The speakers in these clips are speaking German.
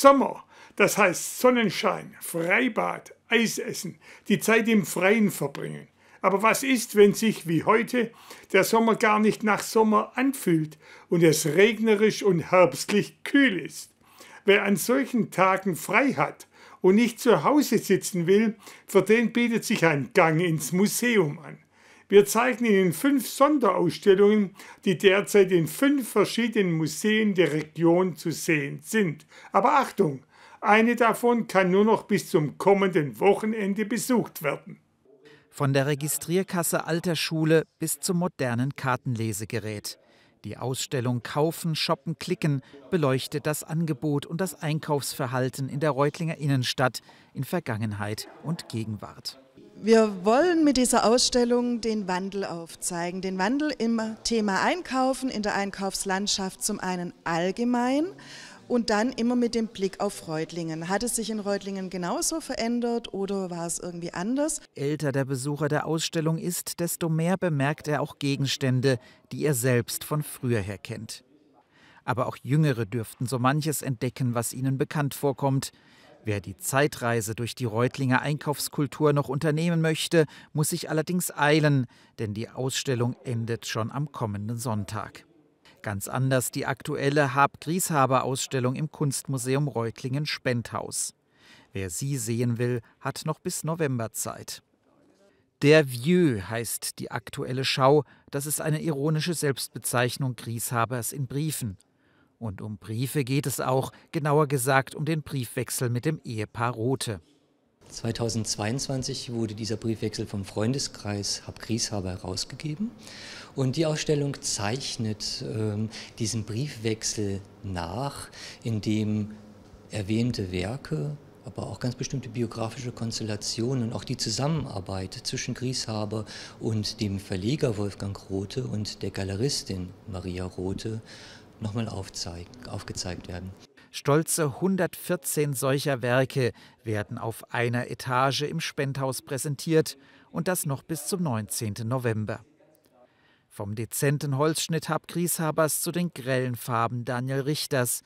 Sommer, das heißt Sonnenschein, Freibad, Eisessen, die Zeit im Freien verbringen. Aber was ist, wenn sich wie heute der Sommer gar nicht nach Sommer anfühlt und es regnerisch und herbstlich kühl ist? Wer an solchen Tagen frei hat und nicht zu Hause sitzen will, für den bietet sich ein Gang ins Museum an. Wir zeigen Ihnen fünf Sonderausstellungen, die derzeit in fünf verschiedenen Museen der Region zu sehen sind. Aber Achtung, eine davon kann nur noch bis zum kommenden Wochenende besucht werden. Von der Registrierkasse alter Schule bis zum modernen Kartenlesegerät. Die Ausstellung Kaufen, Shoppen, Klicken beleuchtet das Angebot und das Einkaufsverhalten in der Reutlinger Innenstadt in Vergangenheit und Gegenwart. Wir wollen mit dieser Ausstellung den Wandel aufzeigen. Den Wandel im Thema Einkaufen, in der Einkaufslandschaft zum einen allgemein und dann immer mit dem Blick auf Reutlingen. Hat es sich in Reutlingen genauso verändert oder war es irgendwie anders? Älter der Besucher der Ausstellung ist, desto mehr bemerkt er auch Gegenstände, die er selbst von früher her kennt. Aber auch Jüngere dürften so manches entdecken, was ihnen bekannt vorkommt. Wer die Zeitreise durch die Reutlinger Einkaufskultur noch unternehmen möchte, muss sich allerdings eilen, denn die Ausstellung endet schon am kommenden Sonntag. Ganz anders die aktuelle Hab-Grieshaber-Ausstellung im Kunstmuseum Reutlingen-Spendhaus. Wer sie sehen will, hat noch bis November Zeit. Der Vieux heißt die aktuelle Schau. Das ist eine ironische Selbstbezeichnung Grieshabers in Briefen. Und um Briefe geht es auch, genauer gesagt um den Briefwechsel mit dem Ehepaar Rote. 2022 wurde dieser Briefwechsel vom Freundeskreis Hab Grieshaber herausgegeben. Und die Ausstellung zeichnet ähm, diesen Briefwechsel nach, in dem erwähnte Werke, aber auch ganz bestimmte biografische Konstellationen und auch die Zusammenarbeit zwischen Grieshaber und dem Verleger Wolfgang Rothe und der Galeristin Maria Rothe nochmal aufgezeigt werden. Stolze 114 solcher Werke werden auf einer Etage im Spendhaus präsentiert und das noch bis zum 19. November. Vom dezenten Holzschnitt Hab Grieshabers zu den grellen Farben Daniel Richters.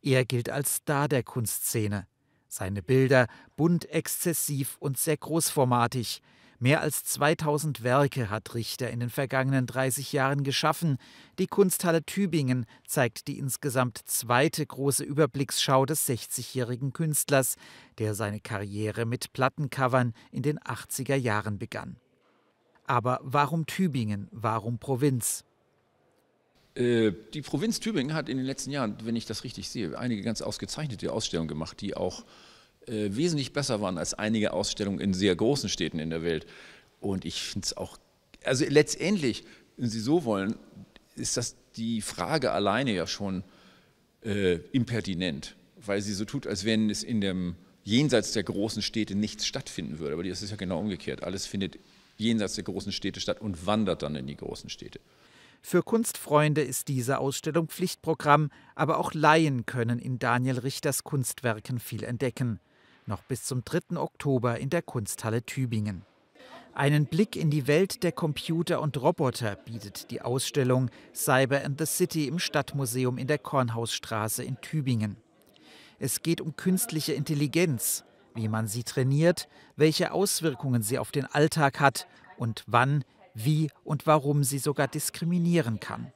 Er gilt als Star der Kunstszene. Seine Bilder bunt, exzessiv und sehr großformatig. Mehr als 2000 Werke hat Richter in den vergangenen 30 Jahren geschaffen. Die Kunsthalle Tübingen zeigt die insgesamt zweite große Überblicksschau des 60-jährigen Künstlers, der seine Karriere mit Plattencovern in den 80er Jahren begann. Aber warum Tübingen? Warum Provinz? Äh, die Provinz Tübingen hat in den letzten Jahren, wenn ich das richtig sehe, einige ganz ausgezeichnete Ausstellungen gemacht, die auch wesentlich besser waren als einige Ausstellungen in sehr großen Städten in der Welt. Und ich finde es auch, also letztendlich, wenn Sie so wollen, ist das die Frage alleine ja schon äh, impertinent, weil sie so tut, als wenn es in dem jenseits der großen Städte nichts stattfinden würde. Aber das ist ja genau umgekehrt. Alles findet jenseits der großen Städte statt und wandert dann in die großen Städte. Für Kunstfreunde ist diese Ausstellung Pflichtprogramm, aber auch Laien können in Daniel Richters Kunstwerken viel entdecken noch bis zum 3. Oktober in der Kunsthalle Tübingen. Einen Blick in die Welt der Computer und Roboter bietet die Ausstellung Cyber and the City im Stadtmuseum in der Kornhausstraße in Tübingen. Es geht um künstliche Intelligenz, wie man sie trainiert, welche Auswirkungen sie auf den Alltag hat und wann, wie und warum sie sogar diskriminieren kann.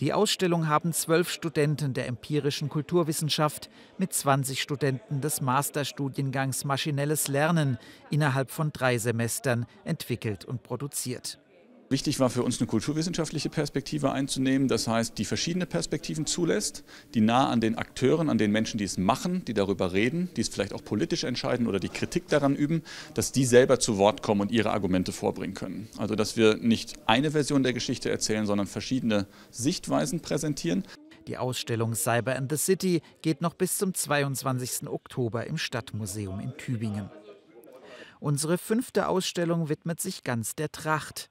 Die Ausstellung haben zwölf Studenten der empirischen Kulturwissenschaft mit 20 Studenten des Masterstudiengangs Maschinelles Lernen innerhalb von drei Semestern entwickelt und produziert. Wichtig war für uns eine kulturwissenschaftliche Perspektive einzunehmen, das heißt, die verschiedene Perspektiven zulässt, die nah an den Akteuren, an den Menschen, die es machen, die darüber reden, die es vielleicht auch politisch entscheiden oder die Kritik daran üben, dass die selber zu Wort kommen und ihre Argumente vorbringen können. Also dass wir nicht eine Version der Geschichte erzählen, sondern verschiedene Sichtweisen präsentieren. Die Ausstellung Cyber and the City geht noch bis zum 22. Oktober im Stadtmuseum in Tübingen. Unsere fünfte Ausstellung widmet sich ganz der Tracht.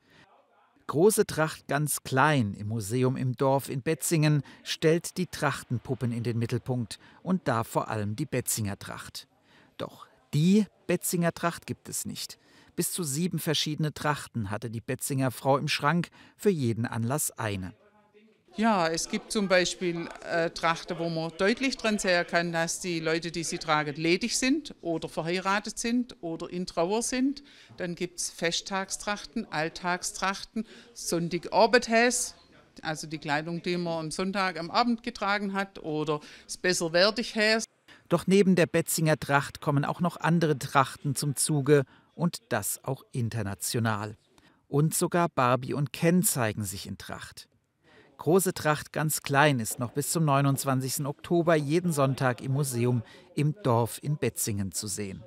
Große Tracht ganz klein im Museum im Dorf in Betzingen stellt die Trachtenpuppen in den Mittelpunkt und da vor allem die Betzinger Tracht. Doch die Betzinger Tracht gibt es nicht. Bis zu sieben verschiedene Trachten hatte die Betzinger Frau im Schrank, für jeden Anlass eine. Ja, es gibt zum Beispiel äh, Trachten, wo man deutlich dran sehen kann, dass die Leute, die sie tragen, ledig sind oder verheiratet sind oder in Trauer sind. Dann gibt es Festtagstrachten, Alltagstrachten, Sonntagabendhäs, also die Kleidung, die man am Sonntag am Abend getragen hat, oder das Besserwerdighäs. Doch neben der Betzinger Tracht kommen auch noch andere Trachten zum Zuge und das auch international. Und sogar Barbie und Ken zeigen sich in Tracht. Große Tracht ganz klein ist noch bis zum 29. Oktober jeden Sonntag im Museum im Dorf in Betzingen zu sehen.